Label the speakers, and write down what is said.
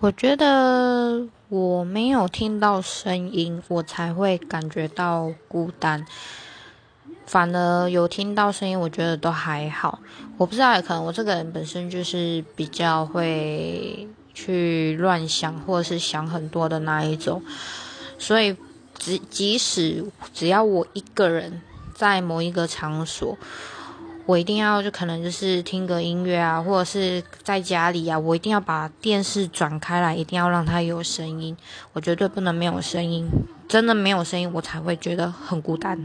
Speaker 1: 我觉得我没有听到声音，我才会感觉到孤单。反而有听到声音，我觉得都还好。我不知道，可能我这个人本身就是比较会去乱想，或者是想很多的那一种。所以，即即使只要我一个人在某一个场所。我一定要就可能就是听个音乐啊，或者是在家里啊，我一定要把电视转开来，一定要让它有声音，我绝对不能没有声音，真的没有声音，我才会觉得很孤单。